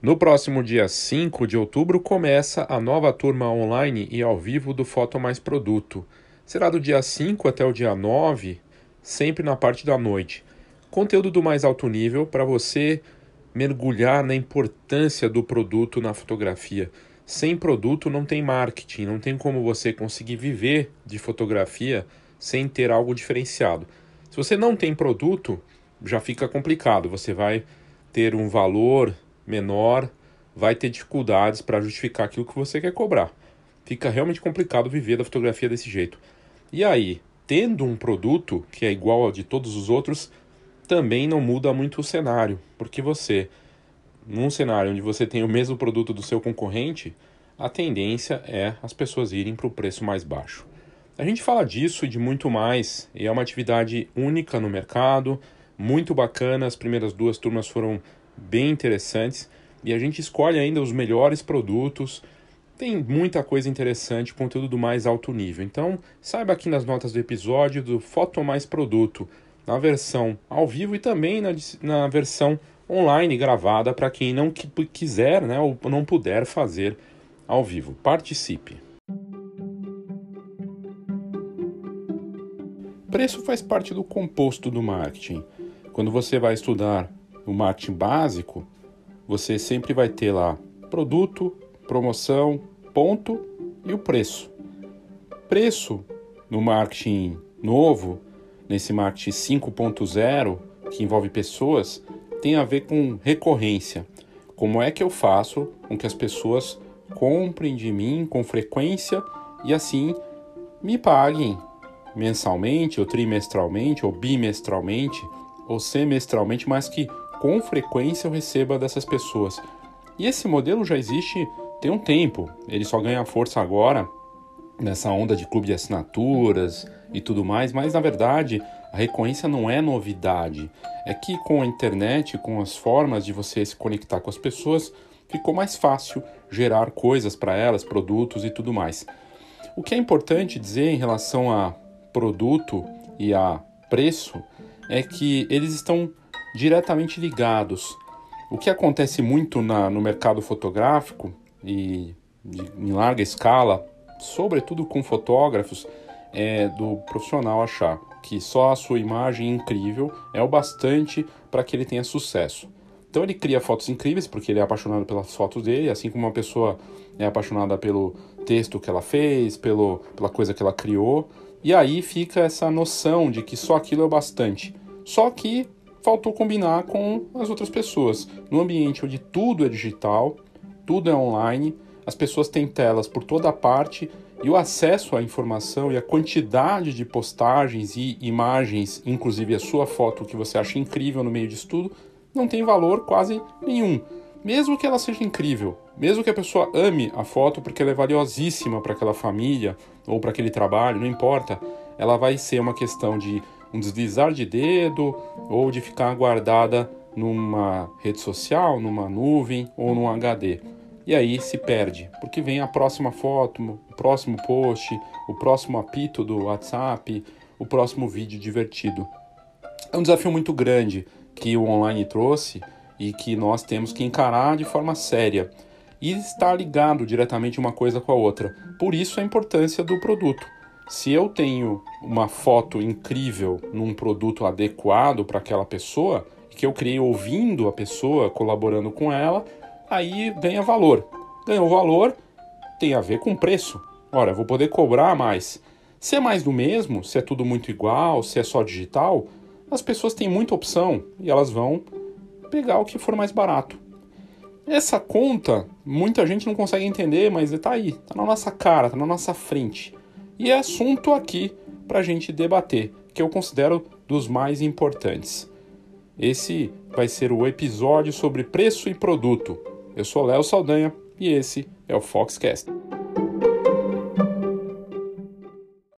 No próximo dia 5 de outubro começa a nova turma online e ao vivo do Foto Mais Produto. Será do dia 5 até o dia 9, sempre na parte da noite. Conteúdo do mais alto nível para você mergulhar na importância do produto na fotografia. Sem produto não tem marketing, não tem como você conseguir viver de fotografia sem ter algo diferenciado. Se você não tem produto, já fica complicado. Você vai ter um valor menor, vai ter dificuldades para justificar aquilo que você quer cobrar. Fica realmente complicado viver da fotografia desse jeito. E aí, tendo um produto que é igual ao de todos os outros, também não muda muito o cenário, porque você, num cenário onde você tem o mesmo produto do seu concorrente, a tendência é as pessoas irem para o preço mais baixo. A gente fala disso e de muito mais, e é uma atividade única no mercado, muito bacana. As primeiras duas turmas foram bem interessantes e a gente escolhe ainda os melhores produtos. Tem muita coisa interessante, conteúdo do mais alto nível. Então, saiba aqui nas notas do episódio do Foto Mais Produto, na versão ao vivo e também na, na versão online gravada para quem não quiser né, ou não puder fazer ao vivo. Participe! Preço faz parte do composto do marketing. Quando você vai estudar o marketing básico, você sempre vai ter lá produto, promoção, ponto e o preço. Preço no marketing novo, nesse marketing 5.0, que envolve pessoas, tem a ver com recorrência. Como é que eu faço com que as pessoas comprem de mim com frequência e assim me paguem mensalmente, ou trimestralmente, ou bimestralmente, ou semestralmente, mas que com frequência eu receba dessas pessoas. E esse modelo já existe tem um tempo, ele só ganha força agora nessa onda de clube de assinaturas e tudo mais, mas na verdade a recorrência não é novidade. É que com a internet, com as formas de você se conectar com as pessoas, ficou mais fácil gerar coisas para elas, produtos e tudo mais. O que é importante dizer em relação a produto e a preço é que eles estão diretamente ligados. O que acontece muito na, no mercado fotográfico e de, em larga escala, sobretudo com fotógrafos, é do profissional achar que só a sua imagem incrível é o bastante para que ele tenha sucesso. Então ele cria fotos incríveis porque ele é apaixonado pelas fotos dele, assim como uma pessoa é apaixonada pelo texto que ela fez, pelo, pela coisa que ela criou. E aí fica essa noção de que só aquilo é o bastante. Só que faltou combinar com as outras pessoas. No ambiente onde tudo é digital, tudo é online, as pessoas têm telas por toda parte e o acesso à informação e a quantidade de postagens e imagens, inclusive a sua foto que você acha incrível no meio disso tudo, não tem valor quase nenhum. Mesmo que ela seja incrível, mesmo que a pessoa ame a foto porque ela é valiosíssima para aquela família ou para aquele trabalho, não importa, ela vai ser uma questão de um deslizar de dedo ou de ficar guardada numa rede social, numa nuvem ou num HD. E aí se perde, porque vem a próxima foto, o próximo post, o próximo apito do WhatsApp, o próximo vídeo divertido. É um desafio muito grande que o online trouxe e que nós temos que encarar de forma séria e estar ligado diretamente uma coisa com a outra. Por isso a importância do produto. Se eu tenho uma foto incrível num produto adequado para aquela pessoa, que eu criei ouvindo a pessoa, colaborando com ela, aí ganha valor. Ganhou valor, tem a ver com preço. Ora, vou poder cobrar mais. Se é mais do mesmo, se é tudo muito igual, se é só digital, as pessoas têm muita opção e elas vão pegar o que for mais barato. Essa conta, muita gente não consegue entender, mas está aí, está na nossa cara, está na nossa frente. E é assunto aqui para a gente debater, que eu considero dos mais importantes. Esse vai ser o episódio sobre preço e produto. Eu sou Léo Saldanha e esse é o Foxcast.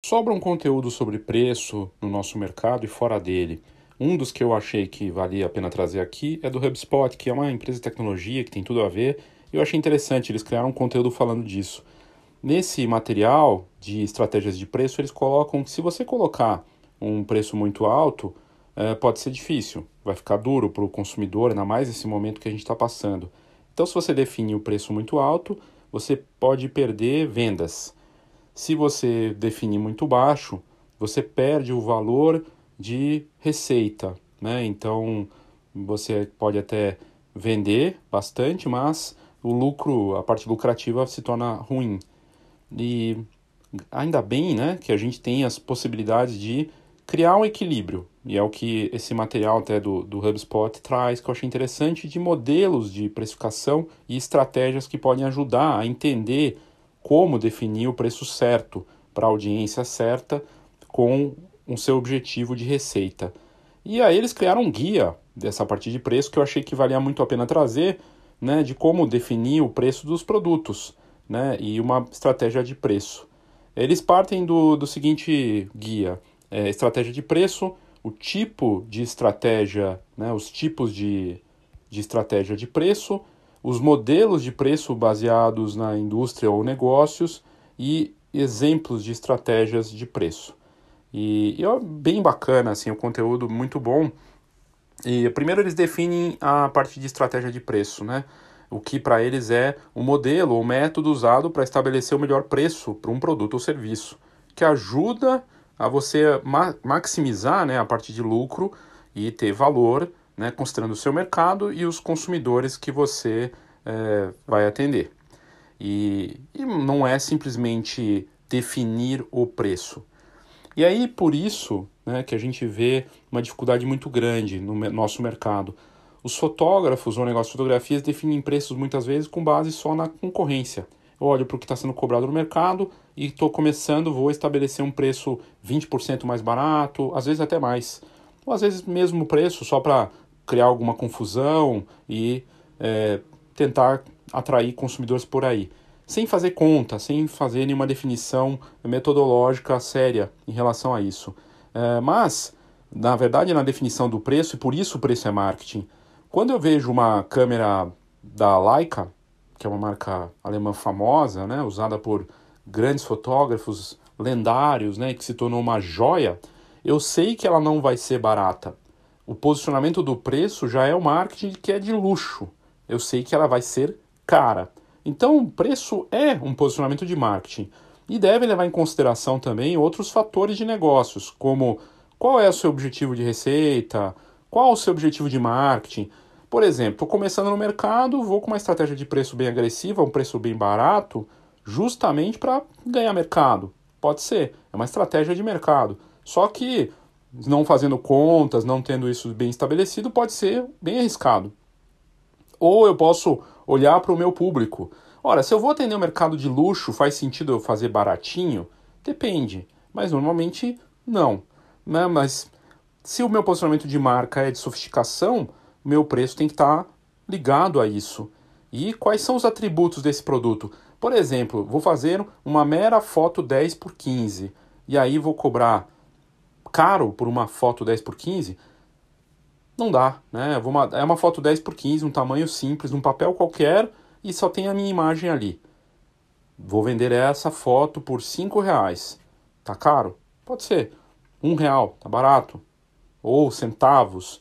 Sobra um conteúdo sobre preço no nosso mercado e fora dele. Um dos que eu achei que valia a pena trazer aqui é do HubSpot, que é uma empresa de tecnologia que tem tudo a ver. Eu achei interessante, eles criaram um conteúdo falando disso. Nesse material de estratégias de preço, eles colocam que se você colocar um preço muito alto, é, pode ser difícil, vai ficar duro para o consumidor, ainda mais nesse momento que a gente está passando. Então, se você define o preço muito alto, você pode perder vendas. Se você definir muito baixo, você perde o valor de receita, né? Então, você pode até vender bastante, mas o lucro, a parte lucrativa se torna ruim. E ainda bem, né, que a gente tem as possibilidades de criar um equilíbrio. E é o que esse material até do, do HubSpot traz, que eu achei interessante, de modelos de precificação e estratégias que podem ajudar a entender como definir o preço certo para a audiência certa com o seu objetivo de receita. E aí eles criaram um guia dessa parte de preço que eu achei que valia muito a pena trazer, né, de como definir o preço dos produtos, né, e uma estratégia de preço. Eles partem do, do seguinte guia: é, estratégia de preço, o tipo de estratégia, né, os tipos de, de estratégia de preço, os modelos de preço baseados na indústria ou negócios e exemplos de estratégias de preço. E, e é bem bacana, assim, o conteúdo muito bom. E primeiro eles definem a parte de estratégia de preço, né? O que para eles é o modelo ou método usado para estabelecer o melhor preço para um produto ou serviço, que ajuda a você ma maximizar né, a parte de lucro e ter valor, né, considerando o seu mercado e os consumidores que você é, vai atender. E, e não é simplesmente definir o preço. E aí, por isso, né, que a gente vê uma dificuldade muito grande no nosso mercado. Os fotógrafos ou negócios de fotografias definem preços muitas vezes com base só na concorrência. Eu olho para o que está sendo cobrado no mercado e estou começando, vou estabelecer um preço 20% mais barato, às vezes até mais. Ou às vezes mesmo preço, só para criar alguma confusão e é, tentar atrair consumidores por aí. Sem fazer conta, sem fazer nenhuma definição metodológica séria em relação a isso. É, mas, na verdade, na definição do preço, e por isso o preço é marketing, quando eu vejo uma câmera da Leica, que é uma marca alemã famosa, né, usada por grandes fotógrafos lendários, né, que se tornou uma joia, eu sei que ela não vai ser barata. O posicionamento do preço já é o marketing que é de luxo. Eu sei que ela vai ser cara. Então, o preço é um posicionamento de marketing e deve levar em consideração também outros fatores de negócios, como qual é o seu objetivo de receita, qual o seu objetivo de marketing. Por exemplo, estou começando no mercado, vou com uma estratégia de preço bem agressiva, um preço bem barato, justamente para ganhar mercado. Pode ser, é uma estratégia de mercado. Só que não fazendo contas, não tendo isso bem estabelecido, pode ser bem arriscado. Ou eu posso olhar para o meu público. Ora, se eu vou atender o um mercado de luxo, faz sentido eu fazer baratinho? Depende, mas normalmente não. Né? Mas se o meu posicionamento de marca é de sofisticação, meu preço tem que estar tá ligado a isso. E quais são os atributos desse produto? Por exemplo, vou fazer uma mera foto 10 por 15 e aí vou cobrar caro por uma foto 10 por 15? Não dá, né? é uma foto 10 por 15, um tamanho simples, num papel qualquer e só tem a minha imagem ali. Vou vender essa foto por 5 reais. Tá caro? Pode ser. Um real, tá barato. Ou centavos.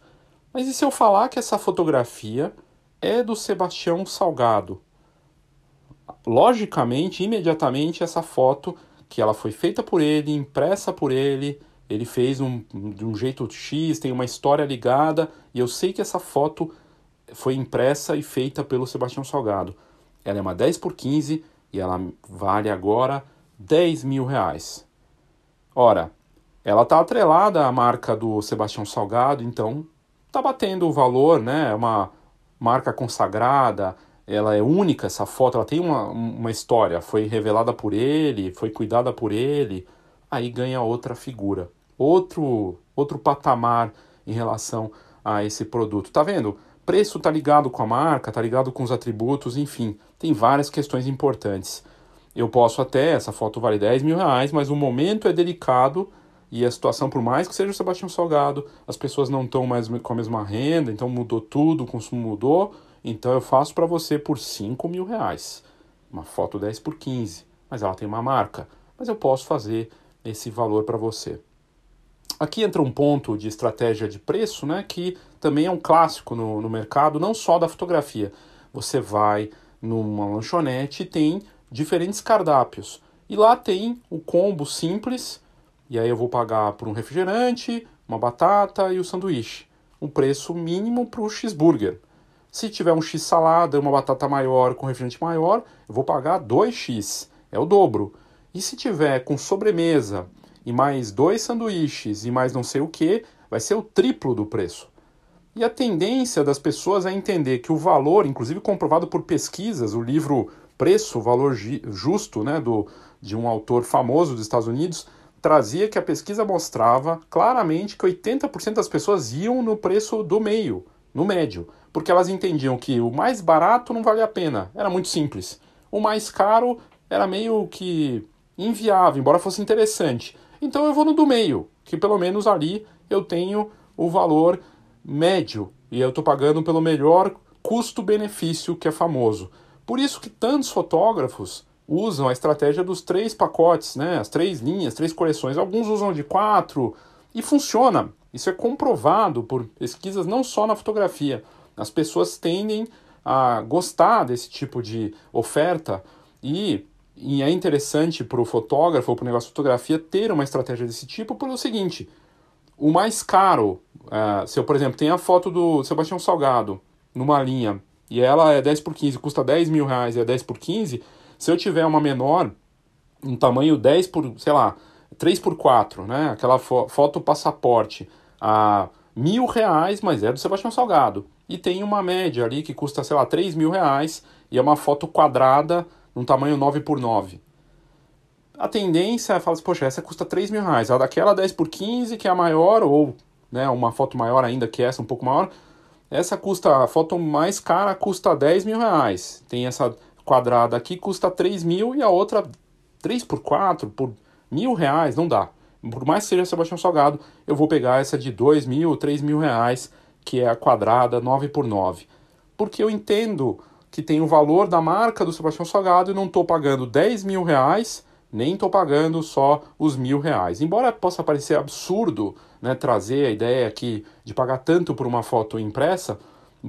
Mas e se eu falar que essa fotografia é do Sebastião Salgado? Logicamente, imediatamente, essa foto que ela foi feita por ele, impressa por ele, ele fez um, de um jeito X, tem uma história ligada, e eu sei que essa foto foi impressa e feita pelo Sebastião Salgado. Ela é uma 10 por 15 e ela vale agora 10 mil reais. Ora, ela está atrelada à marca do Sebastião Salgado, então está batendo o valor, né? É uma marca consagrada, ela é única, essa foto, ela tem uma, uma história, foi revelada por ele, foi cuidada por ele, aí ganha outra figura, outro, outro patamar em relação a esse produto. Tá vendo? Preço está ligado com a marca, está ligado com os atributos, enfim, tem várias questões importantes. Eu posso até, essa foto vale 10 mil reais, mas o momento é delicado e a situação, por mais que seja o Sebastião Salgado, as pessoas não estão mais com a mesma renda, então mudou tudo, o consumo mudou, então eu faço para você por 5 mil reais. Uma foto 10 por 15, mas ela tem uma marca, mas eu posso fazer esse valor para você. Aqui entra um ponto de estratégia de preço, né, que também é um clássico no, no mercado, não só da fotografia, você vai numa lanchonete e tem diferentes cardápios. E lá tem o combo simples, e aí eu vou pagar por um refrigerante, uma batata e o sanduíche. Um preço mínimo para o cheeseburger. Se tiver um X salada, uma batata maior com refrigerante maior, eu vou pagar 2x, é o dobro. E se tiver com sobremesa e mais dois sanduíches e mais não sei o que, vai ser o triplo do preço. E a tendência das pessoas é entender que o valor, inclusive comprovado por pesquisas, o livro Preço, Valor Justo, né, do, de um autor famoso dos Estados Unidos, trazia que a pesquisa mostrava claramente que 80% das pessoas iam no preço do meio, no médio, porque elas entendiam que o mais barato não valia a pena, era muito simples. O mais caro era meio que inviável, embora fosse interessante. Então eu vou no do meio, que pelo menos ali eu tenho o valor médio e eu estou pagando pelo melhor custo-benefício que é famoso. Por isso que tantos fotógrafos usam a estratégia dos três pacotes, né? as três linhas, três coleções. Alguns usam de quatro e funciona. Isso é comprovado por pesquisas não só na fotografia. As pessoas tendem a gostar desse tipo de oferta e, e é interessante para o fotógrafo ou para o negócio de fotografia ter uma estratégia desse tipo pelo seguinte: o mais caro, uh, se eu, por exemplo, tenho a foto do Sebastião Salgado numa linha e ela é 10 por 15, custa 10 mil reais e é 10 por 15, se eu tiver uma menor, um tamanho 10 por, sei lá, 3 por 4, né? Aquela fo foto passaporte a mil reais, mas é do Sebastião Salgado. E tem uma média ali que custa, sei lá, 3 mil reais e é uma foto quadrada num tamanho 9 por 9 A tendência é falar assim, poxa, essa custa 3 mil reais. A daquela 10 por 15 que é a maior, ou né, uma foto maior ainda que essa, um pouco maior, essa custa, a foto mais cara custa 10 mil reais. Tem essa quadrada aqui custa 3 mil e a outra 3 por 4 por mil reais, não dá. Por mais que seja Sebastião Salgado, eu vou pegar essa de 2 mil, 3 mil reais, que é a quadrada 9 por 9 Porque eu entendo que tem o valor da marca do Sebastião Salgado e não estou pagando 10 mil reais, nem estou pagando só os mil reais. Embora possa parecer absurdo né, trazer a ideia aqui de pagar tanto por uma foto impressa,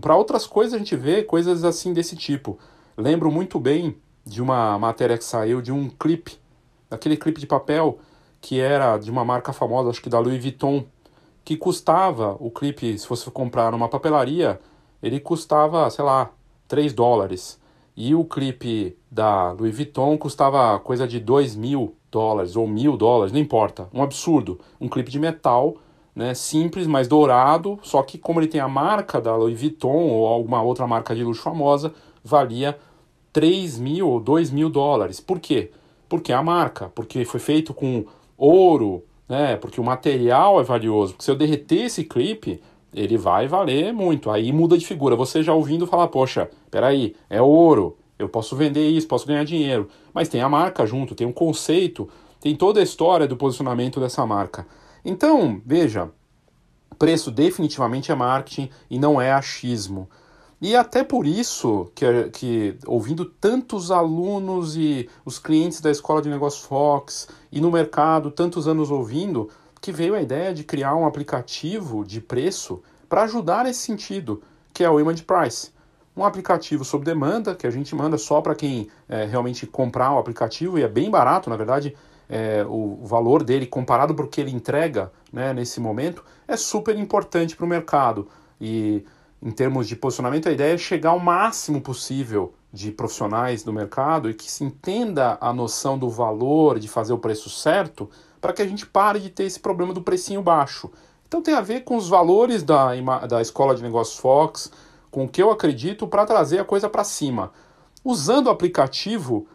para outras coisas a gente vê coisas assim desse tipo. Lembro muito bem de uma matéria que saiu de um clipe, aquele clipe de papel que era de uma marca famosa, acho que da Louis Vuitton, que custava o clipe, se você comprar numa papelaria, ele custava, sei lá, 3 dólares. E o clipe da Louis Vuitton custava coisa de 2 mil dólares ou mil dólares, não importa. Um absurdo. Um clipe de metal, né, simples, mas dourado, só que como ele tem a marca da Louis Vuitton ou alguma outra marca de luxo famosa, valia 3 mil ou 2 mil dólares. Por quê? Porque é a marca, porque foi feito com ouro, né? Porque o material é valioso. Porque se eu derreter esse clipe, ele vai valer muito. Aí muda de figura. Você já ouvindo falar, poxa, peraí, é ouro, eu posso vender isso, posso ganhar dinheiro. Mas tem a marca junto, tem um conceito, tem toda a história do posicionamento dessa marca. Então, veja, preço definitivamente é marketing e não é achismo. E até por isso que, que, ouvindo tantos alunos e os clientes da Escola de Negócios Fox e no mercado, tantos anos ouvindo, que veio a ideia de criar um aplicativo de preço para ajudar nesse sentido, que é o Image Price. Um aplicativo sob demanda, que a gente manda só para quem é, realmente comprar o aplicativo, e é bem barato, na verdade, é, o valor dele comparado para o que ele entrega né, nesse momento é super importante para o mercado. E em termos de posicionamento, a ideia é chegar ao máximo possível de profissionais do mercado e que se entenda a noção do valor de fazer o preço certo para que a gente pare de ter esse problema do precinho baixo. Então tem a ver com os valores da, da Escola de Negócios Fox, com o que eu acredito para trazer a coisa para cima. Usando o aplicativo,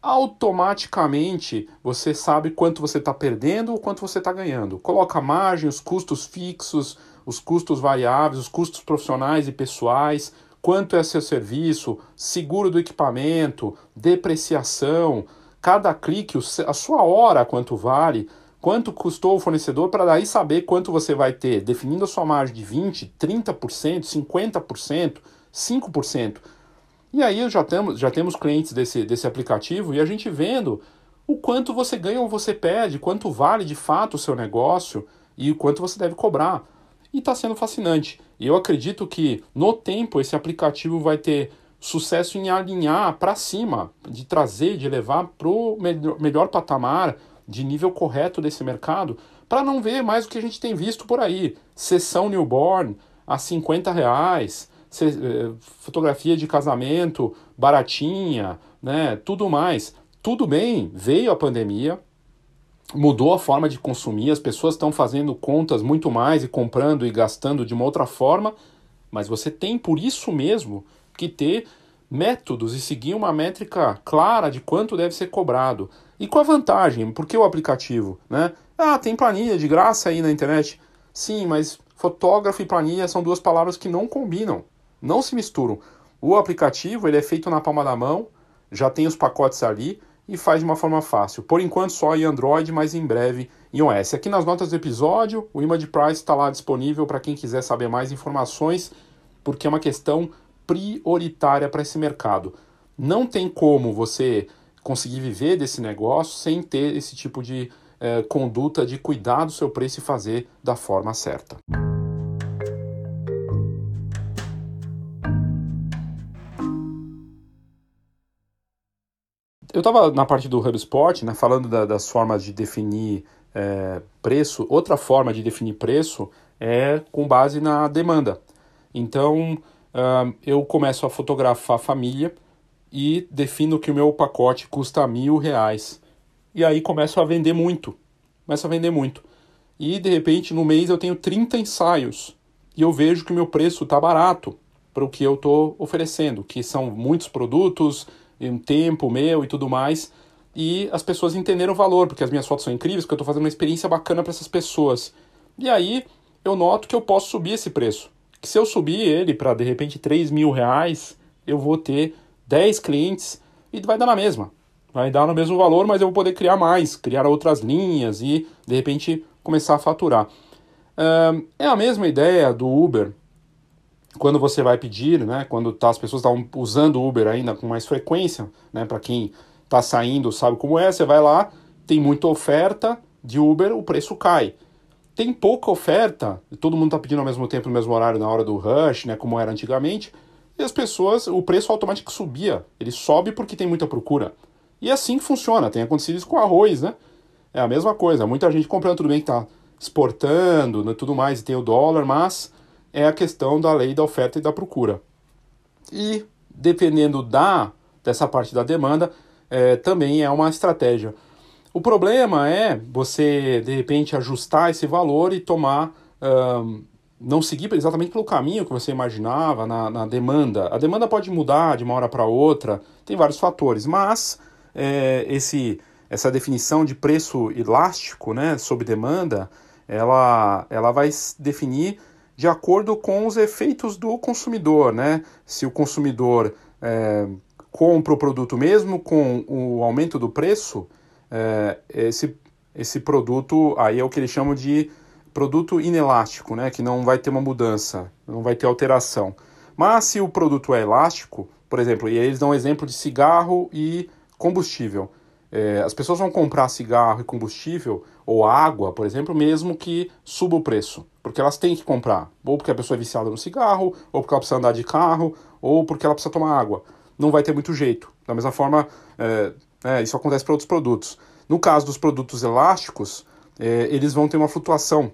automaticamente você sabe quanto você está perdendo ou quanto você está ganhando. Coloca margem, os custos fixos, os custos variáveis, os custos profissionais e pessoais, quanto é seu serviço, seguro do equipamento, depreciação, cada clique, a sua hora quanto vale, quanto custou o fornecedor, para daí saber quanto você vai ter, definindo a sua margem de 20%, 30%, 50%, 5%. E aí já temos, já temos clientes desse, desse aplicativo e a gente vendo o quanto você ganha ou você perde, quanto vale de fato o seu negócio e o quanto você deve cobrar e está sendo fascinante. Eu acredito que no tempo esse aplicativo vai ter sucesso em alinhar para cima, de trazer, de levar para o melhor, melhor patamar de nível correto desse mercado, para não ver mais o que a gente tem visto por aí. Sessão newborn a 50 reais, eh, fotografia de casamento baratinha, né, tudo mais. Tudo bem, veio a pandemia, mudou a forma de consumir, as pessoas estão fazendo contas muito mais e comprando e gastando de uma outra forma, mas você tem por isso mesmo que ter métodos e seguir uma métrica clara de quanto deve ser cobrado. E com a vantagem, porque o aplicativo, né? Ah, tem planilha de graça aí na internet. Sim, mas fotógrafo e planilha são duas palavras que não combinam, não se misturam. O aplicativo ele é feito na palma da mão, já tem os pacotes ali e faz de uma forma fácil. Por enquanto só em Android, mas em breve em iOS. Aqui nas notas do episódio, o Image Price está lá disponível para quem quiser saber mais informações, porque é uma questão prioritária para esse mercado. Não tem como você conseguir viver desse negócio sem ter esse tipo de eh, conduta de cuidar do seu preço e fazer da forma certa. Eu estava na parte do HubSpot, né, falando da, das formas de definir é, preço. Outra forma de definir preço é com base na demanda. Então, uh, eu começo a fotografar a família e defino que o meu pacote custa mil reais. E aí começo a vender muito. Começo a vender muito. E de repente no mês eu tenho 30 ensaios. E eu vejo que o meu preço está barato para o que eu estou oferecendo, que são muitos produtos, um tempo meu e tudo mais. E as pessoas entenderam o valor, porque as minhas fotos são incríveis, porque eu estou fazendo uma experiência bacana para essas pessoas. E aí eu noto que eu posso subir esse preço que se eu subir ele para de repente 3 mil reais, eu vou ter 10 clientes e vai dar na mesma. Vai dar no mesmo valor, mas eu vou poder criar mais, criar outras linhas e de repente começar a faturar. é a mesma ideia do Uber. Quando você vai pedir, né, quando tá, as pessoas estão usando o Uber ainda com mais frequência, né, para quem está saindo sabe como é, você vai lá, tem muita oferta de Uber, o preço cai tem pouca oferta, todo mundo está pedindo ao mesmo tempo, no mesmo horário, na hora do rush, né, como era antigamente, e as pessoas, o preço automático subia. Ele sobe porque tem muita procura. E é assim funciona, tem acontecido isso com arroz, né? É a mesma coisa, muita gente comprando, tudo bem que está exportando né, tudo mais, e tem o dólar, mas é a questão da lei da oferta e da procura. E dependendo da dessa parte da demanda, é, também é uma estratégia. O problema é você, de repente, ajustar esse valor e tomar. Não seguir exatamente pelo caminho que você imaginava na, na demanda. A demanda pode mudar de uma hora para outra, tem vários fatores, mas é, esse, essa definição de preço elástico né, sob demanda, ela, ela vai definir de acordo com os efeitos do consumidor. Né? Se o consumidor é, compra o produto mesmo com o aumento do preço, é, esse, esse produto aí é o que eles chamam de produto inelástico, né, que não vai ter uma mudança, não vai ter alteração. Mas se o produto é elástico, por exemplo, e eles dão um exemplo de cigarro e combustível. É, as pessoas vão comprar cigarro e combustível ou água, por exemplo, mesmo que suba o preço, porque elas têm que comprar, ou porque a pessoa é viciada no cigarro, ou porque ela precisa andar de carro, ou porque ela precisa tomar água. Não vai ter muito jeito. Da mesma forma, é, é, isso acontece para outros produtos. No caso dos produtos elásticos, é, eles vão ter uma flutuação.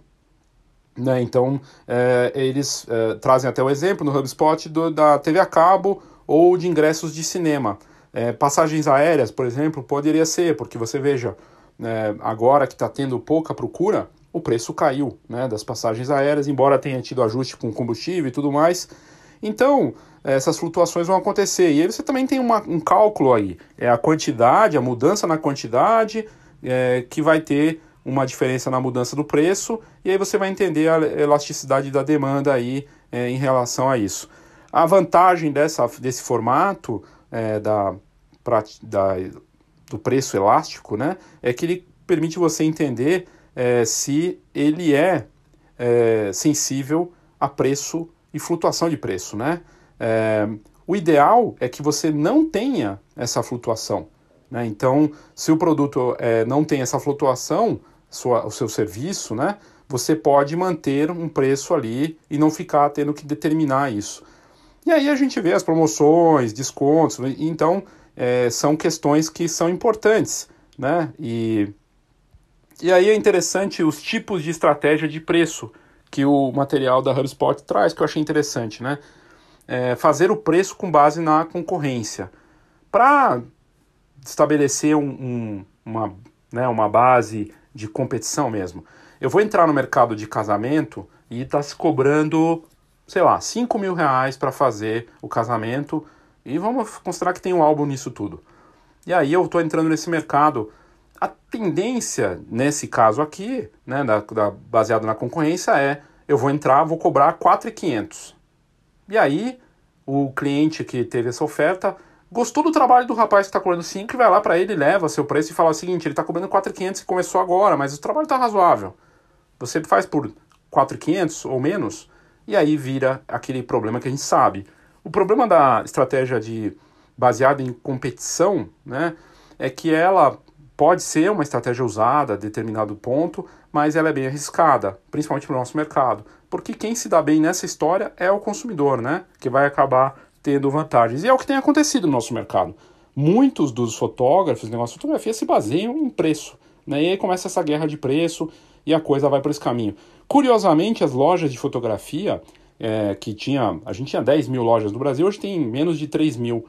Né? Então, é, eles é, trazem até o exemplo no HubSpot do, da TV a cabo ou de ingressos de cinema. É, passagens aéreas, por exemplo, poderia ser, porque você veja, é, agora que está tendo pouca procura, o preço caiu né, das passagens aéreas, embora tenha tido ajuste com combustível e tudo mais. Então, essas flutuações vão acontecer. E aí você também tem uma, um cálculo aí. É a quantidade, a mudança na quantidade é, que vai ter uma diferença na mudança do preço. E aí você vai entender a elasticidade da demanda aí é, em relação a isso. A vantagem dessa, desse formato é, da, da, do preço elástico né, é que ele permite você entender é, se ele é, é sensível a preço e flutuação de preço, né? É, o ideal é que você não tenha essa flutuação. Né? Então, se o produto é, não tem essa flutuação, sua, o seu serviço, né, você pode manter um preço ali e não ficar tendo que determinar isso. E aí a gente vê as promoções, descontos, então é, são questões que são importantes, né? E, e aí é interessante os tipos de estratégia de preço que o material da HubSpot traz, que eu achei interessante, né? É, fazer o preço com base na concorrência. Para estabelecer um, um, uma, né, uma base de competição mesmo. Eu vou entrar no mercado de casamento e está se cobrando, sei lá, 5 mil reais para fazer o casamento. E vamos considerar que tem um álbum nisso tudo. E aí eu estou entrando nesse mercado. A tendência, nesse caso aqui, né, da, da, baseado na concorrência, é eu vou entrar, vou cobrar 4,500. E aí o cliente que teve essa oferta gostou do trabalho do rapaz que está cobrando 5 e vai lá para ele, leva seu preço e fala o seguinte, ele está cobrando 4,500 e começou agora, mas o trabalho está razoável. Você faz por 4,500 ou menos e aí vira aquele problema que a gente sabe. O problema da estratégia de baseada em competição, né, é que ela pode ser uma estratégia usada a determinado ponto, mas ela é bem arriscada, principalmente para o nosso mercado, porque quem se dá bem nessa história é o consumidor, né, que vai acabar tendo vantagens. E é o que tem acontecido no nosso mercado. Muitos dos fotógrafos, negócio de fotografia, se baseiam em preço. Né? E aí começa essa guerra de preço e a coisa vai por esse caminho. Curiosamente, as lojas de fotografia, é, que tinha. A gente tinha 10 mil lojas no Brasil, hoje tem menos de 3 mil.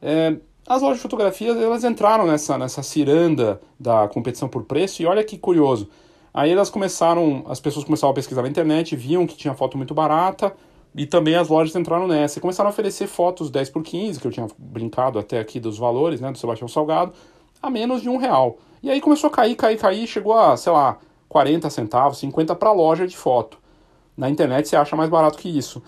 É, as lojas de fotografia elas entraram nessa, nessa ciranda da competição por preço, e olha que curioso. Aí elas começaram, as pessoas começaram a pesquisar na internet, viam que tinha foto muito barata, e também as lojas entraram nessa e começaram a oferecer fotos 10 por 15, que eu tinha brincado até aqui dos valores, né, do Sebastião Salgado, a menos de um real. E aí começou a cair, cair, cair, chegou a, sei lá, 40 centavos, 50 para loja de foto. Na internet você acha mais barato que isso.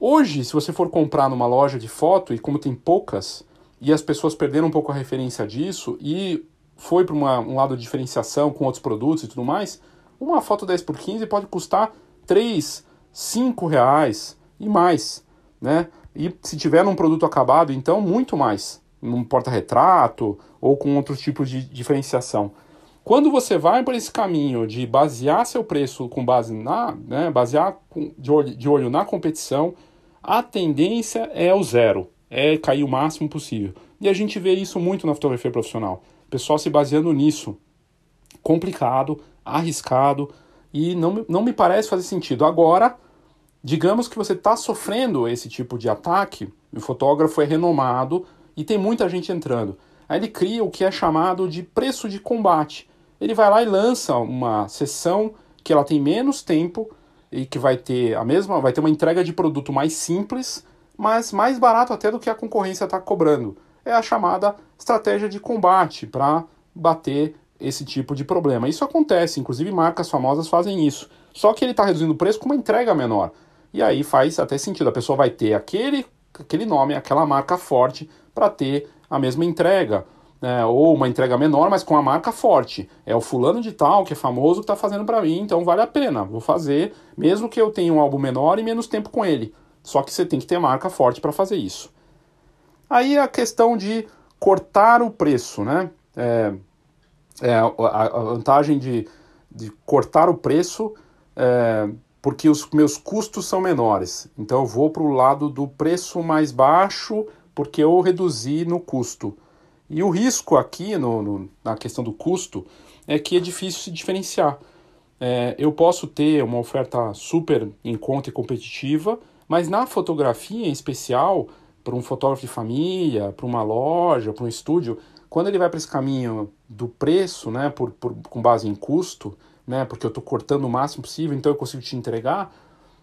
Hoje, se você for comprar numa loja de foto, e como tem poucas, e as pessoas perderam um pouco a referência disso, e foi para um lado de diferenciação com outros produtos e tudo mais, uma foto 10 por 15 pode custar 3, cinco reais e mais, né? E se tiver num produto acabado, então muito mais, num porta-retrato ou com outros tipos de diferenciação. Quando você vai por esse caminho de basear seu preço com base na, né, basear de olho, de olho na competição, a tendência é o zero, é cair o máximo possível. E a gente vê isso muito na fotografia profissional. Pessoal se baseando nisso. Complicado, arriscado, e não, não me parece fazer sentido. Agora, digamos que você está sofrendo esse tipo de ataque, o fotógrafo é renomado e tem muita gente entrando. Aí ele cria o que é chamado de preço de combate. Ele vai lá e lança uma sessão que ela tem menos tempo e que vai ter a mesma, vai ter uma entrega de produto mais simples, mas mais barato até do que a concorrência está cobrando. É a chamada estratégia de combate para bater esse tipo de problema. Isso acontece, inclusive marcas famosas fazem isso. Só que ele está reduzindo o preço com uma entrega menor. E aí faz até sentido, a pessoa vai ter aquele, aquele nome, aquela marca forte para ter a mesma entrega. Né? ou uma entrega menor, mas com a marca forte. É o fulano de tal que é famoso que está fazendo para mim, então vale a pena. Vou fazer, mesmo que eu tenha um álbum menor e menos tempo com ele. Só que você tem que ter marca forte para fazer isso. Aí a questão de cortar o preço, né? É, é, a, a, vantagem de, de cortar o preço, é, porque os meus custos são menores. Então eu vou para o lado do preço mais baixo, porque eu reduzi no custo. E o risco aqui, no, no na questão do custo, é que é difícil se diferenciar. É, eu posso ter uma oferta super em conta e competitiva, mas na fotografia em especial, para um fotógrafo de família, para uma loja, para um estúdio, quando ele vai para esse caminho do preço, né, por, por, com base em custo, né, porque eu estou cortando o máximo possível, então eu consigo te entregar,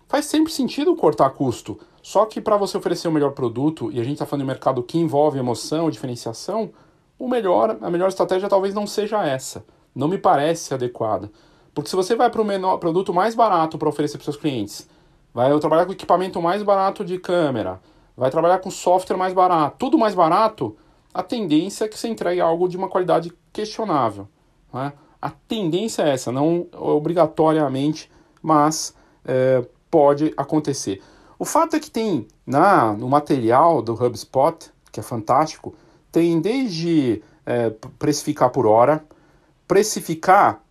faz sempre sentido cortar custo. Só que para você oferecer o melhor produto, e a gente está falando de um mercado que envolve emoção, diferenciação, o melhor, a melhor estratégia talvez não seja essa. Não me parece adequada. Porque se você vai para o menor produto mais barato para oferecer para seus clientes, vai trabalhar com equipamento mais barato de câmera, vai trabalhar com software mais barato, tudo mais barato, a tendência é que você entregue algo de uma qualidade questionável. Né? A tendência é essa, não obrigatoriamente, mas é, pode acontecer. O fato é que tem na, no material do HubSpot, que é fantástico, tem desde é, precificar por hora, precificar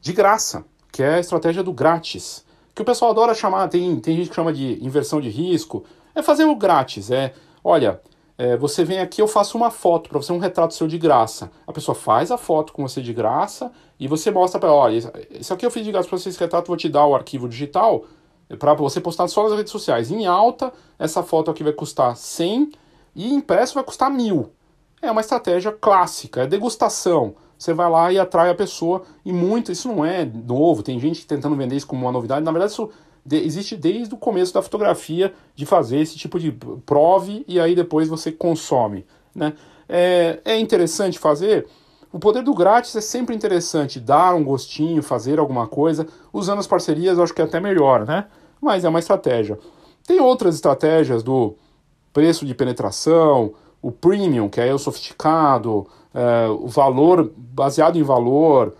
de graça, que é a estratégia do grátis, que o pessoal adora chamar, tem, tem gente que chama de inversão de risco, É fazer o grátis, é, olha, é, você vem aqui, eu faço uma foto para você, um retrato seu de graça. A pessoa faz a foto com você de graça e você mostra para olha, isso aqui eu fiz de graça para você, esse retrato, vou te dar o arquivo digital para você postar só nas redes sociais. Em alta, essa foto aqui vai custar 100 e impresso vai custar mil. É uma estratégia clássica, é degustação. Você vai lá e atrai a pessoa e muito, isso não é novo, tem gente tentando vender isso como uma novidade, na verdade isso existe desde o começo da fotografia de fazer esse tipo de prove e aí depois você consome. Né? É, é interessante fazer. O poder do grátis é sempre interessante, dar um gostinho, fazer alguma coisa. Usando as parcerias, eu acho que é até melhor, né? Mas é uma estratégia. Tem outras estratégias do preço de penetração, o premium, que é o sofisticado, é, o valor baseado em valor,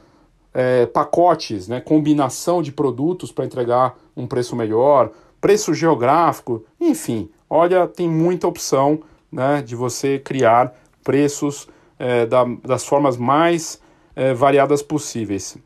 é, pacotes, né, combinação de produtos para entregar um preço melhor, preço geográfico, enfim, olha, tem muita opção né, de você criar preços é, da, das formas mais é, variadas possíveis.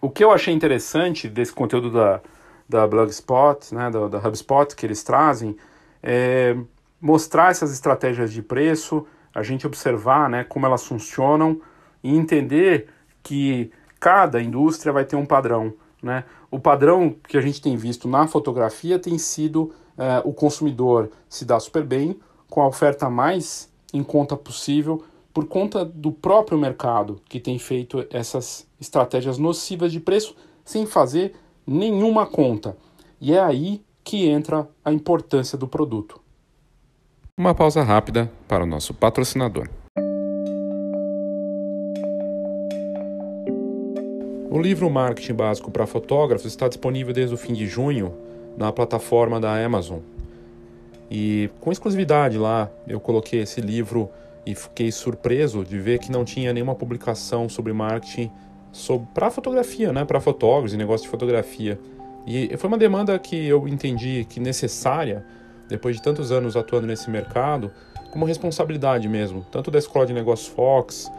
O que eu achei interessante desse conteúdo da, da Blogspot, né, da, da HubSpot que eles trazem, é mostrar essas estratégias de preço, a gente observar né, como elas funcionam e entender que cada indústria vai ter um padrão. Né? O padrão que a gente tem visto na fotografia tem sido é, o consumidor se dá super bem com a oferta mais em conta possível por conta do próprio mercado que tem feito essas estratégias nocivas de preço sem fazer nenhuma conta. E é aí que entra a importância do produto. Uma pausa rápida para o nosso patrocinador. O livro Marketing Básico para Fotógrafos está disponível desde o fim de junho na plataforma da Amazon. E com exclusividade lá, eu coloquei esse livro e fiquei surpreso de ver que não tinha nenhuma publicação sobre marketing para fotografia, né, para fotógrafos e negócio de fotografia. E foi uma demanda que eu entendi que necessária depois de tantos anos atuando nesse mercado, como responsabilidade mesmo, tanto da Escola de Negócios Fox,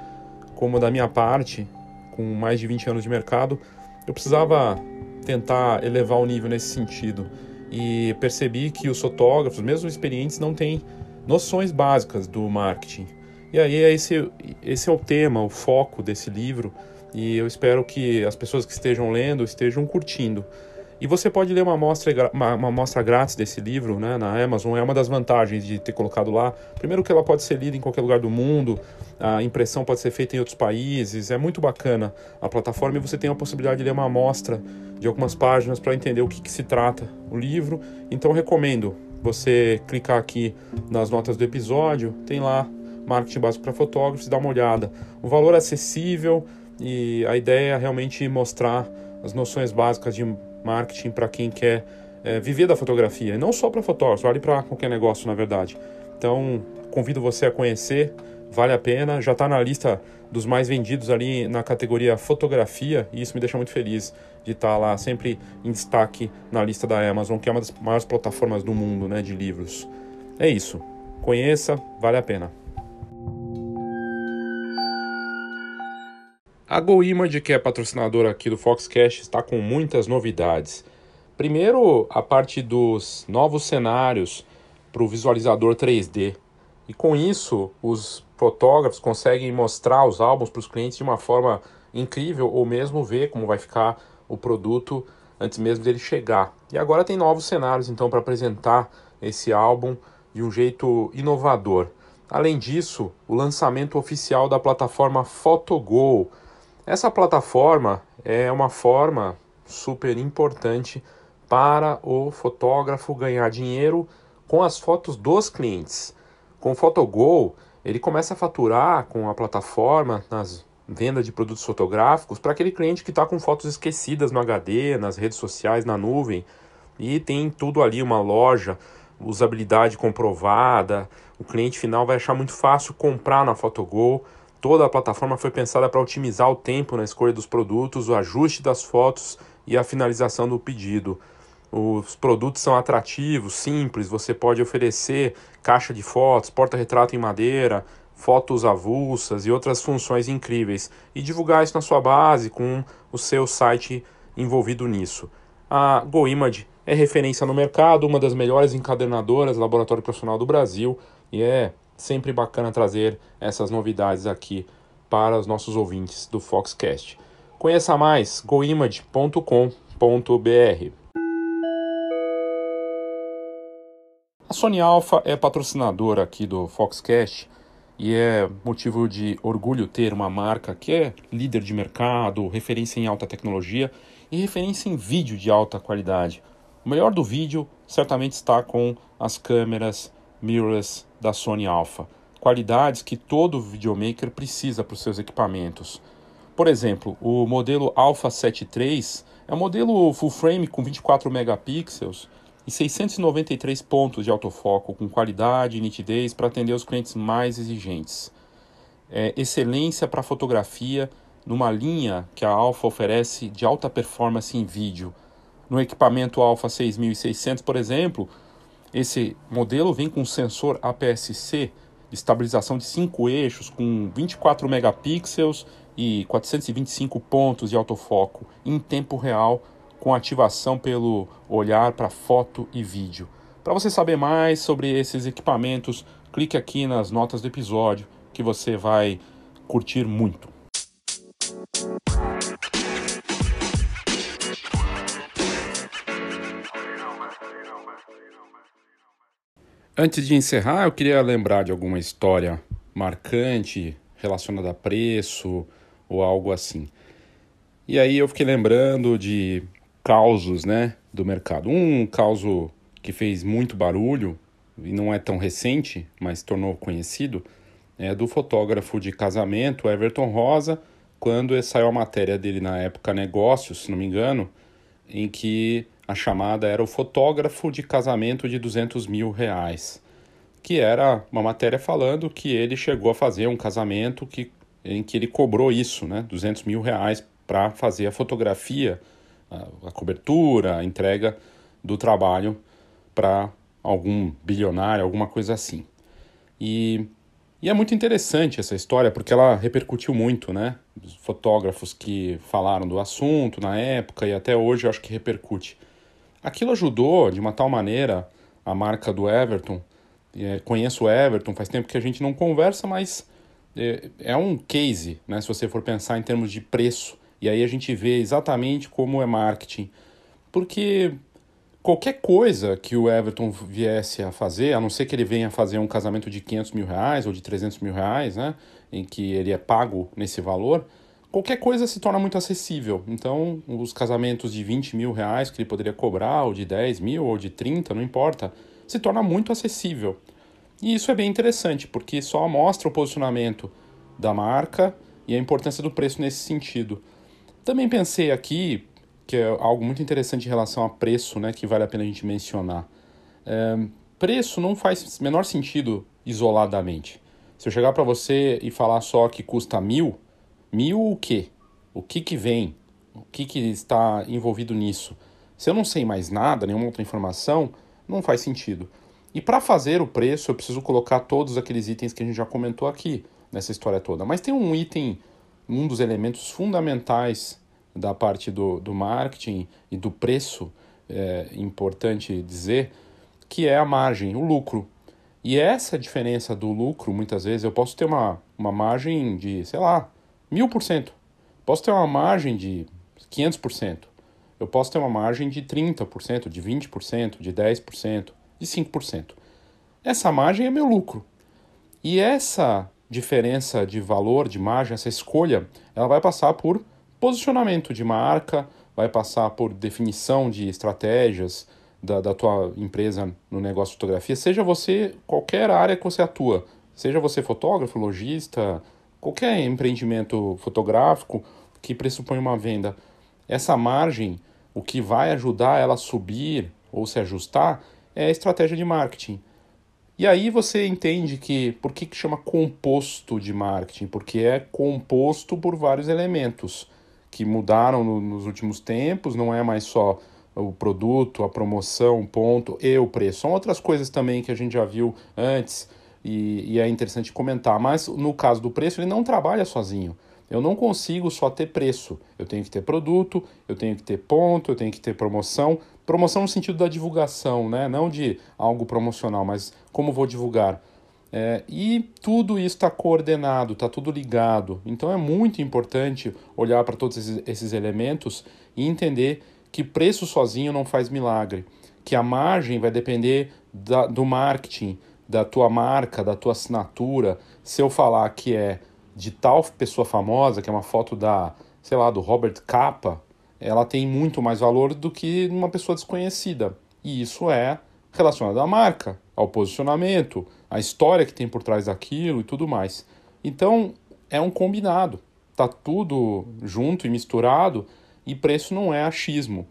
como da minha parte, com mais de 20 anos de mercado, eu precisava tentar elevar o nível nesse sentido. E percebi que os fotógrafos, mesmo experientes, não têm noções básicas do marketing. E aí esse, esse é o tema, o foco desse livro, e eu espero que as pessoas que estejam lendo estejam curtindo. E você pode ler uma amostra, uma, uma amostra grátis desse livro né, na Amazon, é uma das vantagens de ter colocado lá. Primeiro que ela pode ser lida em qualquer lugar do mundo, a impressão pode ser feita em outros países, é muito bacana a plataforma e você tem a possibilidade de ler uma amostra de algumas páginas para entender o que, que se trata o livro. Então recomendo você clicar aqui nas notas do episódio, tem lá marketing básico para fotógrafos dar uma olhada. O valor é acessível e a ideia é realmente mostrar as noções básicas de marketing para quem quer é, viver da fotografia, e não só para fotógrafos, vale para qualquer negócio, na verdade. Então, convido você a conhecer, vale a pena, já está na lista dos mais vendidos ali na categoria fotografia, e isso me deixa muito feliz de estar tá lá sempre em destaque na lista da Amazon, que é uma das maiores plataformas do mundo né, de livros. É isso. Conheça, vale a pena. A GoImage, que é patrocinadora aqui do Foxcast, está com muitas novidades. Primeiro, a parte dos novos cenários para o visualizador 3D. E com isso, os fotógrafos conseguem mostrar os álbuns para os clientes de uma forma incrível ou mesmo ver como vai ficar o produto antes mesmo dele chegar. E agora tem novos cenários então para apresentar esse álbum de um jeito inovador. Além disso, o lançamento oficial da plataforma PhotoGo essa plataforma é uma forma super importante para o fotógrafo ganhar dinheiro com as fotos dos clientes. Com o Photogol, ele começa a faturar com a plataforma nas vendas de produtos fotográficos para aquele cliente que está com fotos esquecidas no HD, nas redes sociais, na nuvem. E tem tudo ali, uma loja, usabilidade comprovada. O cliente final vai achar muito fácil comprar na Photogol Toda a plataforma foi pensada para otimizar o tempo na escolha dos produtos, o ajuste das fotos e a finalização do pedido. Os produtos são atrativos, simples, você pode oferecer caixa de fotos, porta-retrato em madeira, fotos avulsas e outras funções incríveis e divulgar isso na sua base com o seu site envolvido nisso. A GoImage é referência no mercado, uma das melhores encadernadoras, laboratório profissional do Brasil, e é sempre bacana trazer essas novidades aqui para os nossos ouvintes do Foxcast. Conheça mais goimage.com.br. A Sony Alpha é patrocinadora aqui do Foxcast e é motivo de orgulho ter uma marca que é líder de mercado, referência em alta tecnologia e referência em vídeo de alta qualidade. O melhor do vídeo certamente está com as câmeras mirrorless da Sony Alpha, qualidades que todo videomaker precisa para os seus equipamentos. Por exemplo, o modelo Alpha 7 III é um modelo full frame com 24 megapixels e 693 pontos de autofoco com qualidade e nitidez para atender os clientes mais exigentes. É, excelência para fotografia numa linha que a Alpha oferece de alta performance em vídeo no equipamento Alpha 6600, por exemplo, esse modelo vem com sensor APS-C estabilização de 5 eixos com 24 megapixels e 425 pontos de autofoco em tempo real com ativação pelo olhar para foto e vídeo. Para você saber mais sobre esses equipamentos, clique aqui nas notas do episódio que você vai curtir muito. Antes de encerrar, eu queria lembrar de alguma história marcante relacionada a preço ou algo assim. E aí eu fiquei lembrando de causos, né, do mercado. Um caso que fez muito barulho e não é tão recente, mas tornou conhecido, é do fotógrafo de casamento Everton Rosa, quando saiu a matéria dele na época Negócios, se não me engano, em que a chamada era o fotógrafo de casamento de 200 mil reais, que era uma matéria falando que ele chegou a fazer um casamento que, em que ele cobrou isso, né, 200 mil reais para fazer a fotografia, a, a cobertura, a entrega do trabalho para algum bilionário, alguma coisa assim. E, e é muito interessante essa história porque ela repercutiu muito, né? Os fotógrafos que falaram do assunto na época e até hoje eu acho que repercute. Aquilo ajudou de uma tal maneira a marca do Everton. É, conheço o Everton, faz tempo que a gente não conversa, mas é, é um case, né, se você for pensar em termos de preço. E aí a gente vê exatamente como é marketing. Porque qualquer coisa que o Everton viesse a fazer, a não ser que ele venha fazer um casamento de 500 mil reais ou de 300 mil reais, né, em que ele é pago nesse valor, qualquer coisa se torna muito acessível. Então, os casamentos de 20 mil reais que ele poderia cobrar, ou de 10 mil, ou de 30, não importa, se torna muito acessível. E isso é bem interessante, porque só mostra o posicionamento da marca e a importância do preço nesse sentido. Também pensei aqui, que é algo muito interessante em relação a preço, né, que vale a pena a gente mencionar. É, preço não faz menor sentido isoladamente. Se eu chegar para você e falar só que custa mil, Mil o quê? O que que vem? O que que está envolvido nisso? Se eu não sei mais nada, nenhuma outra informação, não faz sentido. E para fazer o preço, eu preciso colocar todos aqueles itens que a gente já comentou aqui nessa história toda. Mas tem um item, um dos elementos fundamentais da parte do, do marketing e do preço, é importante dizer, que é a margem, o lucro. E essa diferença do lucro, muitas vezes, eu posso ter uma, uma margem de, sei lá, mil por cento. Posso ter uma margem de 500%. Eu posso ter uma margem de 30%, de 20%, de 10%, de 5%. Essa margem é meu lucro. E essa diferença de valor, de margem, essa escolha, ela vai passar por posicionamento de marca, vai passar por definição de estratégias da, da tua empresa no negócio de fotografia, seja você qualquer área que você atua, seja você fotógrafo, lojista, qualquer empreendimento fotográfico que pressupõe uma venda, essa margem, o que vai ajudar ela a subir ou se ajustar é a estratégia de marketing. E aí você entende que por que, que chama composto de marketing? Porque é composto por vários elementos que mudaram no, nos últimos tempos, não é mais só o produto, a promoção, ponto e o preço. São outras coisas também que a gente já viu antes, e, e é interessante comentar. Mas no caso do preço, ele não trabalha sozinho. Eu não consigo só ter preço. Eu tenho que ter produto, eu tenho que ter ponto, eu tenho que ter promoção. Promoção no sentido da divulgação, né? não de algo promocional, mas como vou divulgar. É, e tudo isso está coordenado, está tudo ligado. Então é muito importante olhar para todos esses, esses elementos e entender que preço sozinho não faz milagre, que a margem vai depender da, do marketing, da tua marca, da tua assinatura. Se eu falar que é de tal pessoa famosa, que é uma foto da, sei lá, do Robert Capa, ela tem muito mais valor do que uma pessoa desconhecida. E isso é relacionado à marca, ao posicionamento, à história que tem por trás daquilo e tudo mais. Então, é um combinado. Tá tudo junto e misturado e preço não é achismo.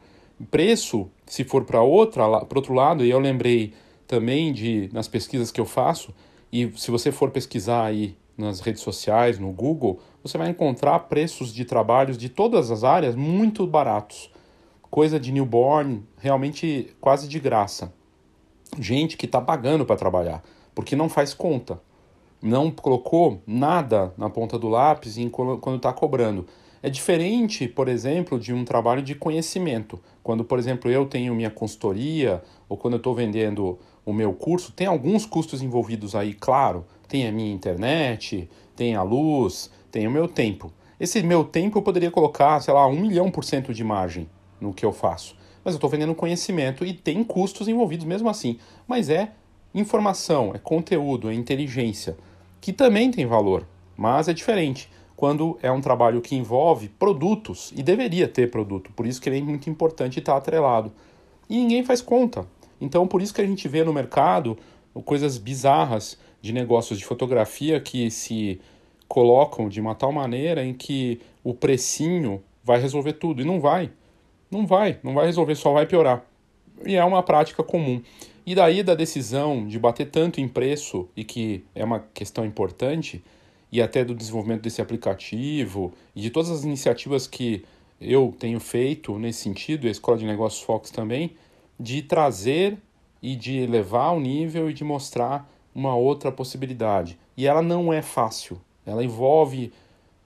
Preço, se for para outra, para outro lado, e eu lembrei também de nas pesquisas que eu faço, e se você for pesquisar aí nas redes sociais, no Google, você vai encontrar preços de trabalhos de todas as áreas muito baratos. Coisa de newborn, realmente quase de graça. Gente que está pagando para trabalhar, porque não faz conta. Não colocou nada na ponta do lápis quando está cobrando. É diferente, por exemplo, de um trabalho de conhecimento. Quando, por exemplo, eu tenho minha consultoria ou quando eu estou vendendo o meu curso, tem alguns custos envolvidos aí, claro. Tem a minha internet, tem a luz, tem o meu tempo. Esse meu tempo eu poderia colocar, sei lá, um milhão por cento de margem no que eu faço. Mas eu estou vendendo conhecimento e tem custos envolvidos mesmo assim. Mas é informação, é conteúdo, é inteligência, que também tem valor, mas é diferente quando é um trabalho que envolve produtos, e deveria ter produto, por isso que ele é muito importante estar atrelado. E ninguém faz conta. Então, por isso que a gente vê no mercado coisas bizarras de negócios de fotografia que se colocam de uma tal maneira em que o precinho vai resolver tudo. E não vai. Não vai. Não vai resolver, só vai piorar. E é uma prática comum. E daí da decisão de bater tanto em preço, e que é uma questão importante, e até do desenvolvimento desse aplicativo e de todas as iniciativas que eu tenho feito nesse sentido, e a Escola de Negócios Fox também, de trazer e de elevar o nível e de mostrar uma outra possibilidade. E ela não é fácil. Ela envolve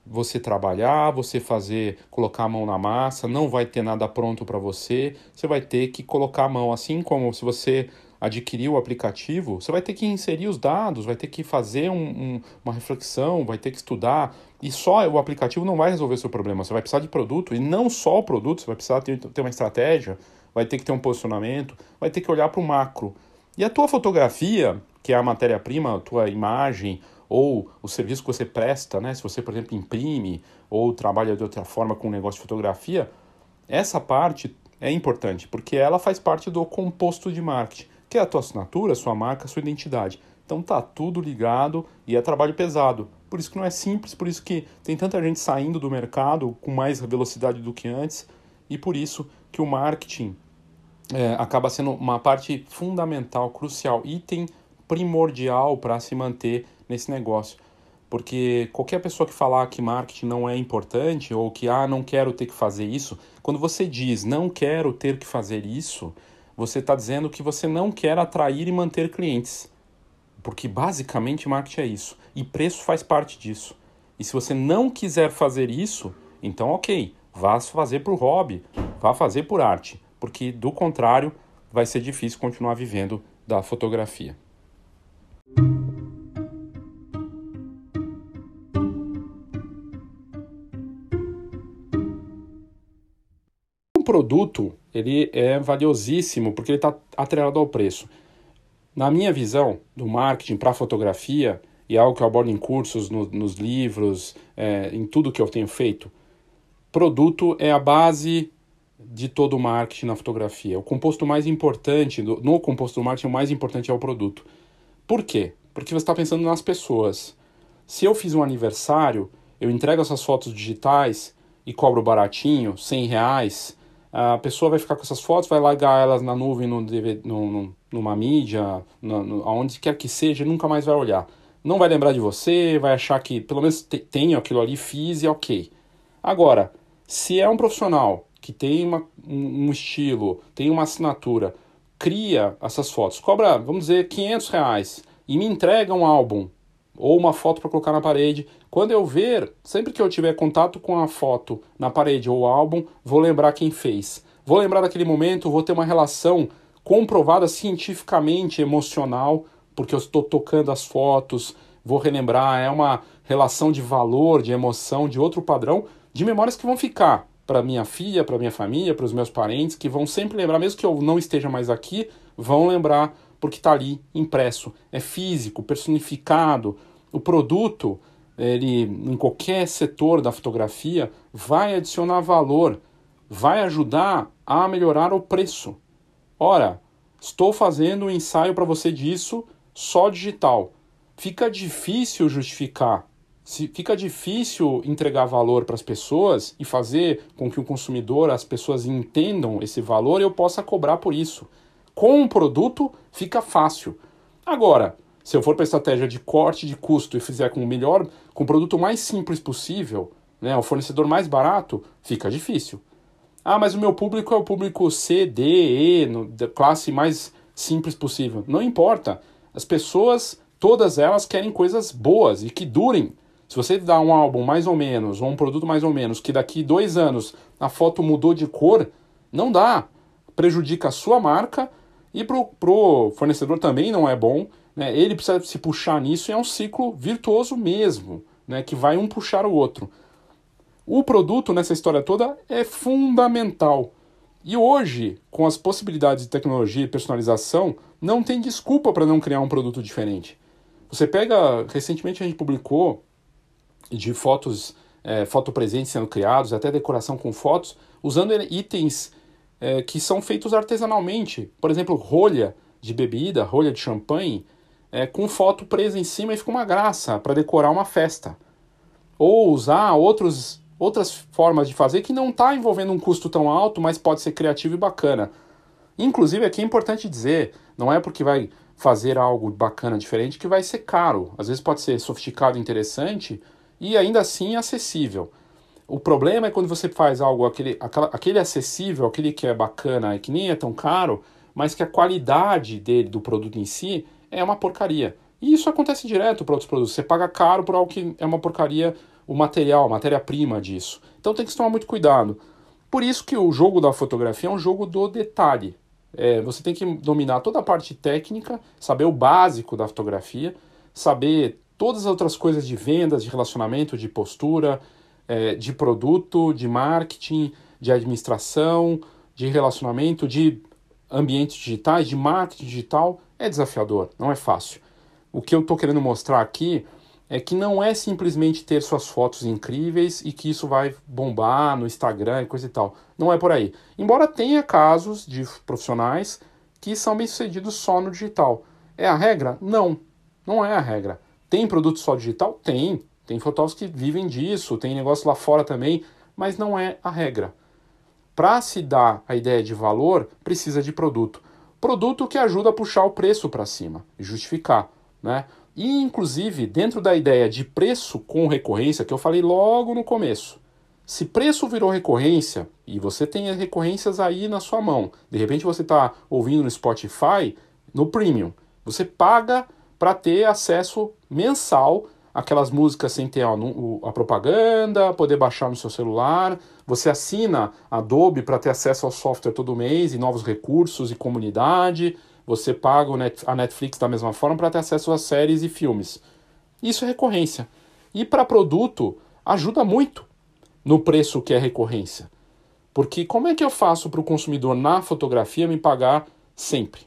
você trabalhar, você fazer, colocar a mão na massa, não vai ter nada pronto para você, você vai ter que colocar a mão, assim como se você adquirir o aplicativo, você vai ter que inserir os dados, vai ter que fazer um, um, uma reflexão, vai ter que estudar. E só o aplicativo não vai resolver o seu problema. Você vai precisar de produto, e não só o produto, você vai precisar ter, ter uma estratégia, vai ter que ter um posicionamento, vai ter que olhar para o macro. E a tua fotografia, que é a matéria-prima, a tua imagem, ou o serviço que você presta, né? se você, por exemplo, imprime ou trabalha de outra forma com um negócio de fotografia, essa parte é importante, porque ela faz parte do composto de marketing que é a tua assinatura, sua marca, a sua identidade. Então tá tudo ligado e é trabalho pesado. Por isso que não é simples, por isso que tem tanta gente saindo do mercado com mais velocidade do que antes e por isso que o marketing é, acaba sendo uma parte fundamental, crucial, item primordial para se manter nesse negócio. Porque qualquer pessoa que falar que marketing não é importante ou que ah, não quero ter que fazer isso, quando você diz não quero ter que fazer isso, você está dizendo que você não quer atrair e manter clientes. Porque basicamente marketing é isso. E preço faz parte disso. E se você não quiser fazer isso, então ok, vá fazer por hobby, vá fazer por arte. Porque do contrário, vai ser difícil continuar vivendo da fotografia. produto ele é valiosíssimo porque ele está atrelado ao preço. Na minha visão do marketing para fotografia, e é algo que eu abordo em cursos, no, nos livros, é, em tudo que eu tenho feito, produto é a base de todo o marketing na fotografia. O composto mais importante, no composto do marketing, o mais importante é o produto. Por quê? Porque você está pensando nas pessoas. Se eu fiz um aniversário, eu entrego essas fotos digitais e cobro baratinho, 100 reais, a pessoa vai ficar com essas fotos, vai largar elas na nuvem, no, no, numa mídia, no, no, aonde quer que seja, nunca mais vai olhar. Não vai lembrar de você, vai achar que pelo menos te, tem aquilo ali, fiz e ok. Agora, se é um profissional que tem uma, um, estilo, tem uma assinatura, cria essas fotos, cobra, vamos dizer, 500 reais e me entrega um álbum ou uma foto para colocar na parede. Quando eu ver, sempre que eu tiver contato com a foto na parede ou álbum, vou lembrar quem fez. vou lembrar daquele momento, vou ter uma relação comprovada cientificamente emocional, porque eu estou tocando as fotos, vou relembrar, é uma relação de valor, de emoção, de outro padrão, de memórias que vão ficar para minha filha, para minha família, para os meus parentes, que vão sempre lembrar, mesmo que eu não esteja mais aqui, vão lembrar porque está ali impresso. É físico, personificado. O produto, ele em qualquer setor da fotografia, vai adicionar valor, vai ajudar a melhorar o preço. Ora, estou fazendo um ensaio para você disso só digital. Fica difícil justificar se fica difícil entregar valor para as pessoas e fazer com que o consumidor, as pessoas entendam esse valor, eu possa cobrar por isso. Com um produto fica fácil. Agora, se eu for para a estratégia de corte de custo e fizer com o melhor, com o produto mais simples possível, né, o fornecedor mais barato, fica difícil. Ah, mas o meu público é o público C, D, E, no, da classe mais simples possível. Não importa. As pessoas, todas elas querem coisas boas e que durem. Se você dá um álbum mais ou menos, ou um produto mais ou menos, que daqui dois anos a foto mudou de cor, não dá. Prejudica a sua marca e pro, pro fornecedor também não é bom. Né? Ele precisa se puxar nisso e é um ciclo virtuoso mesmo, né? que vai um puxar o outro. O produto nessa história toda é fundamental. E hoje, com as possibilidades de tecnologia e personalização, não tem desculpa para não criar um produto diferente. Você pega, recentemente a gente publicou de fotos, é, fotopresentes sendo criados, até decoração com fotos, usando itens é, que são feitos artesanalmente. Por exemplo, rolha de bebida, rolha de champanhe, é, com foto presa em cima e fica uma graça para decorar uma festa. Ou usar outros, outras formas de fazer que não está envolvendo um custo tão alto, mas pode ser criativo e bacana. Inclusive, aqui é importante dizer, não é porque vai fazer algo bacana, diferente, que vai ser caro. Às vezes pode ser sofisticado e interessante, e ainda assim acessível. O problema é quando você faz algo, aquele, aquele acessível, aquele que é bacana e que nem é tão caro, mas que a qualidade dele, do produto em si, é uma porcaria. E isso acontece direto para outros produtos. Você paga caro por algo que é uma porcaria, o material, a matéria-prima disso. Então tem que tomar muito cuidado. Por isso que o jogo da fotografia é um jogo do detalhe. É, você tem que dominar toda a parte técnica, saber o básico da fotografia, saber todas as outras coisas de vendas, de relacionamento, de postura, é, de produto, de marketing, de administração, de relacionamento, de ambientes digitais, de marketing digital, é desafiador, não é fácil. O que eu estou querendo mostrar aqui é que não é simplesmente ter suas fotos incríveis e que isso vai bombar no Instagram e coisa e tal. Não é por aí. Embora tenha casos de profissionais que são bem-sucedidos só no digital. É a regra? Não, não é a regra. Tem produto só digital? Tem. Tem fotógrafos que vivem disso, tem negócio lá fora também, mas não é a regra. Para se dar a ideia de valor, precisa de produto. Produto que ajuda a puxar o preço para cima e justificar, né? E inclusive, dentro da ideia de preço com recorrência, que eu falei logo no começo, se preço virou recorrência e você tem as recorrências aí na sua mão, de repente você está ouvindo no Spotify, no Premium, você paga para ter acesso mensal àquelas músicas sem ter a, a, propaganda, poder baixar no seu celular. Você assina Adobe para ter acesso ao software todo mês e novos recursos e comunidade. Você paga a Netflix da mesma forma para ter acesso às séries e filmes. Isso é recorrência. E para produto, ajuda muito no preço que é recorrência. Porque como é que eu faço para o consumidor na fotografia me pagar sempre?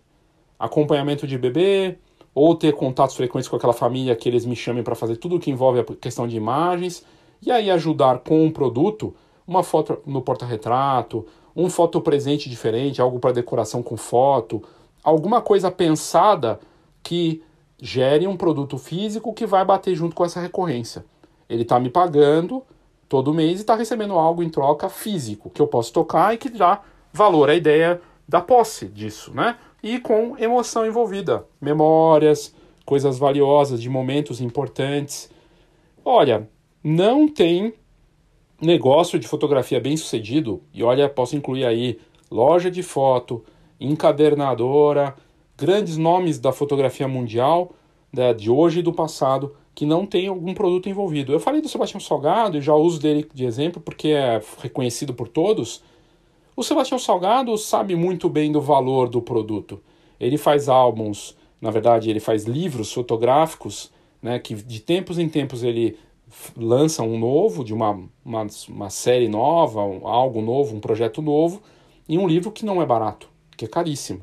Acompanhamento de bebê, ou ter contatos frequentes com aquela família que eles me chamem para fazer tudo o que envolve a questão de imagens, e aí ajudar com um produto, uma foto no porta-retrato, um foto presente diferente, algo para decoração com foto, alguma coisa pensada que gere um produto físico que vai bater junto com essa recorrência. Ele está me pagando todo mês e está recebendo algo em troca físico que eu posso tocar e que dá valor à ideia da posse disso, né? E com emoção envolvida, memórias, coisas valiosas de momentos importantes. Olha, não tem negócio de fotografia bem sucedido, e olha, posso incluir aí loja de foto, encadernadora, grandes nomes da fotografia mundial, né, de hoje e do passado, que não tem algum produto envolvido. Eu falei do Sebastião Salgado e já uso dele de exemplo porque é reconhecido por todos. O Sebastião Salgado sabe muito bem do valor do produto. Ele faz álbuns, na verdade, ele faz livros fotográficos, né, que de tempos em tempos ele lança um novo, de uma, uma, uma série nova, um, algo novo, um projeto novo, e um livro que não é barato, que é caríssimo.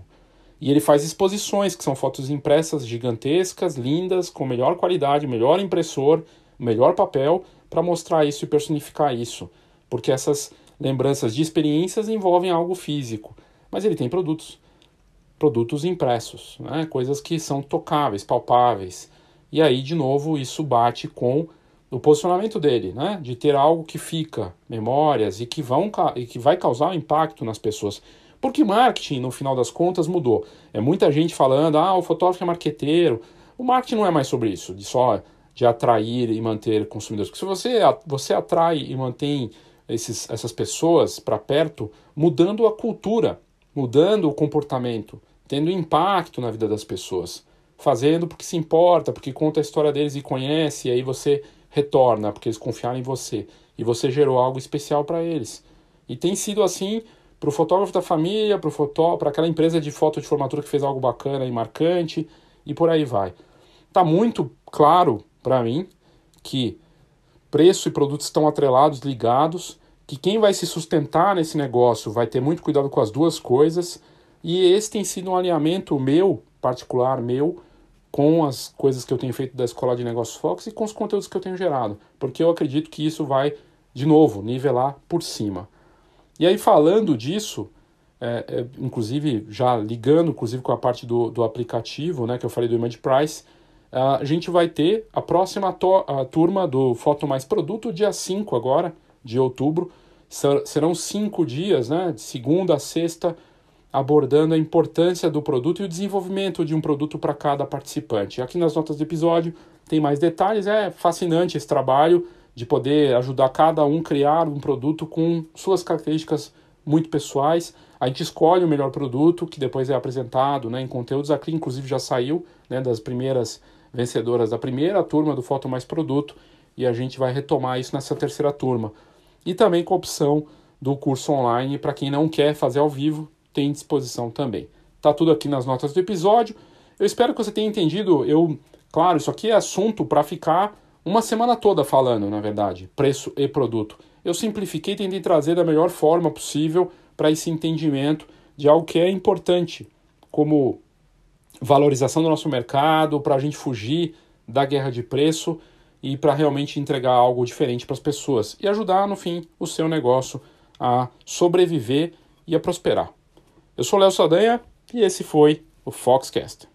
E ele faz exposições, que são fotos impressas gigantescas, lindas, com melhor qualidade, melhor impressor, melhor papel, para mostrar isso e personificar isso. Porque essas lembranças de experiências envolvem algo físico. Mas ele tem produtos. Produtos impressos, né? coisas que são tocáveis, palpáveis. E aí, de novo, isso bate com o posicionamento dele, né? De ter algo que fica, memórias e que vão e que vai causar um impacto nas pessoas. Porque marketing, no final das contas, mudou. É muita gente falando, ah, o fotógrafo é marqueteiro. O marketing não é mais sobre isso, de só de atrair e manter consumidores. Porque se você, você atrai e mantém esses, essas pessoas para perto, mudando a cultura, mudando o comportamento, tendo impacto na vida das pessoas, fazendo porque se importa, porque conta a história deles e conhece, e aí você retorna, porque eles confiaram em você. E você gerou algo especial para eles. E tem sido assim para o fotógrafo da família, para fotó aquela empresa de foto de formatura que fez algo bacana e marcante, e por aí vai. Tá muito claro para mim que preço e produtos estão atrelados, ligados, que quem vai se sustentar nesse negócio vai ter muito cuidado com as duas coisas, e esse tem sido um alinhamento meu, particular meu, com as coisas que eu tenho feito da Escola de Negócios Fox e com os conteúdos que eu tenho gerado, porque eu acredito que isso vai, de novo, nivelar por cima. E aí, falando disso, é, é, inclusive já ligando inclusive com a parte do, do aplicativo, né, que eu falei do Image Price, a gente vai ter a próxima a turma do Foto Mais Produto, dia 5 agora, de outubro. Serão cinco dias, né, de segunda a sexta, abordando a importância do produto e o desenvolvimento de um produto para cada participante. Aqui nas notas do episódio tem mais detalhes, é fascinante esse trabalho de poder ajudar cada um a criar um produto com suas características muito pessoais. A gente escolhe o melhor produto que depois é apresentado né, em conteúdos. Aqui, inclusive, já saiu né, das primeiras vencedoras da primeira turma do Foto Mais Produto e a gente vai retomar isso nessa terceira turma. E também com a opção do curso online para quem não quer fazer ao vivo, tem disposição também. Tá tudo aqui nas notas do episódio. Eu espero que você tenha entendido. Eu, claro, isso aqui é assunto para ficar uma semana toda falando, na verdade, preço e produto. Eu simplifiquei tentei trazer da melhor forma possível para esse entendimento de algo que é importante, como valorização do nosso mercado, para a gente fugir da guerra de preço e para realmente entregar algo diferente para as pessoas e ajudar, no fim, o seu negócio a sobreviver e a prosperar. Eu sou Léo Sadanha e esse foi o Foxcast.